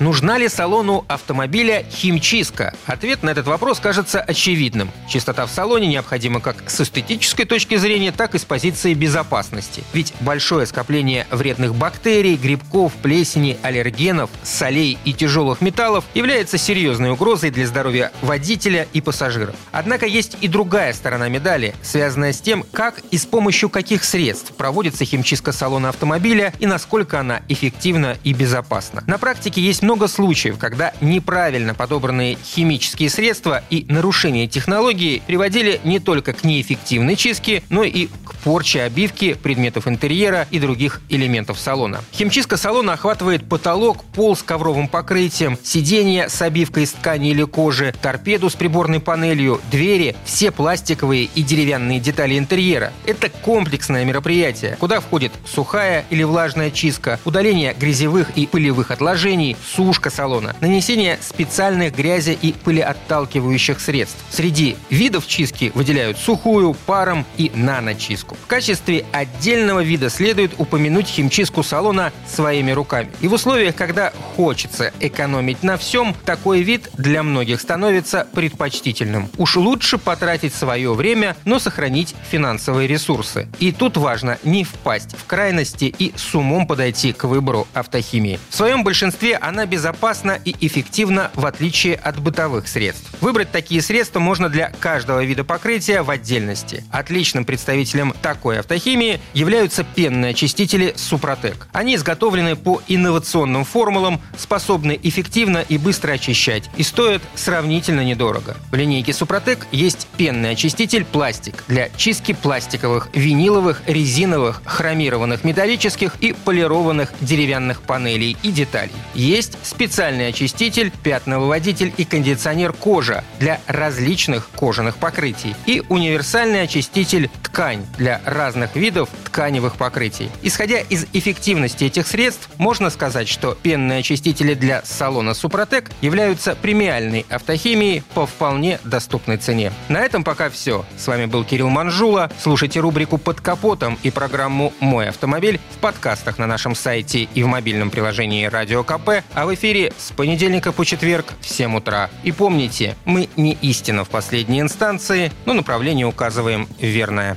Нужна ли салону автомобиля химчистка? Ответ на этот вопрос кажется очевидным. Чистота в салоне необходима как с эстетической точки зрения, так и с позиции безопасности. Ведь большое скопление вредных бактерий, грибков, плесени, аллергенов, солей и тяжелых металлов является серьезной угрозой для здоровья водителя и пассажиров. Однако есть и другая сторона медали, связанная с тем, как и с помощью каких средств проводится химчистка салона автомобиля и насколько она эффективна и безопасна. На практике есть много случаев, когда неправильно подобранные химические средства и нарушение технологии приводили не только к неэффективной чистке, но и к порче обивки, предметов интерьера и других элементов салона. Химчистка салона охватывает потолок, пол с ковровым покрытием, сиденье с обивкой из ткани или кожи, торпеду с приборной панелью, двери, все пластиковые и деревянные детали интерьера. Это комплексное мероприятие, куда входит сухая или влажная чистка, удаление грязевых и пылевых отложений, сушка салона, нанесение специальных грязи и пылеотталкивающих средств. Среди видов чистки выделяют сухую, паром и наночистку. В качестве отдельного вида следует упомянуть химчистку салона своими руками. И в условиях, когда хочется экономить на всем, такой вид для многих становится предпочтительным. Уж лучше потратить свое время, но сохранить финансовые ресурсы. И тут важно не впасть в крайности и с умом подойти к выбору автохимии. В своем большинстве она безопасно и эффективно в отличие от бытовых средств. Выбрать такие средства можно для каждого вида покрытия в отдельности. Отличным представителем такой автохимии являются пенные очистители Супротек. Они изготовлены по инновационным формулам, способны эффективно и быстро очищать и стоят сравнительно недорого. В линейке Супротек есть пенный очиститель пластик для чистки пластиковых, виниловых, резиновых, хромированных металлических и полированных деревянных панелей и деталей. Есть специальный очиститель, пятновыводитель и кондиционер кожа для различных кожаных покрытий и универсальный очиститель ткань для разных видов тканевых покрытий. Исходя из эффективности этих средств, можно сказать, что пенные очистители для салона Супротек являются премиальной автохимией по вполне доступной цене. На этом пока все. С вами был Кирилл Манжула. Слушайте рубрику «Под капотом» и программу «Мой автомобиль» в подкастах на нашем сайте и в мобильном приложении «Радио КП», а в эфире с понедельника по четверг в 7 утра. И помните, мы не истина в последней инстанции, но направление указываем верное.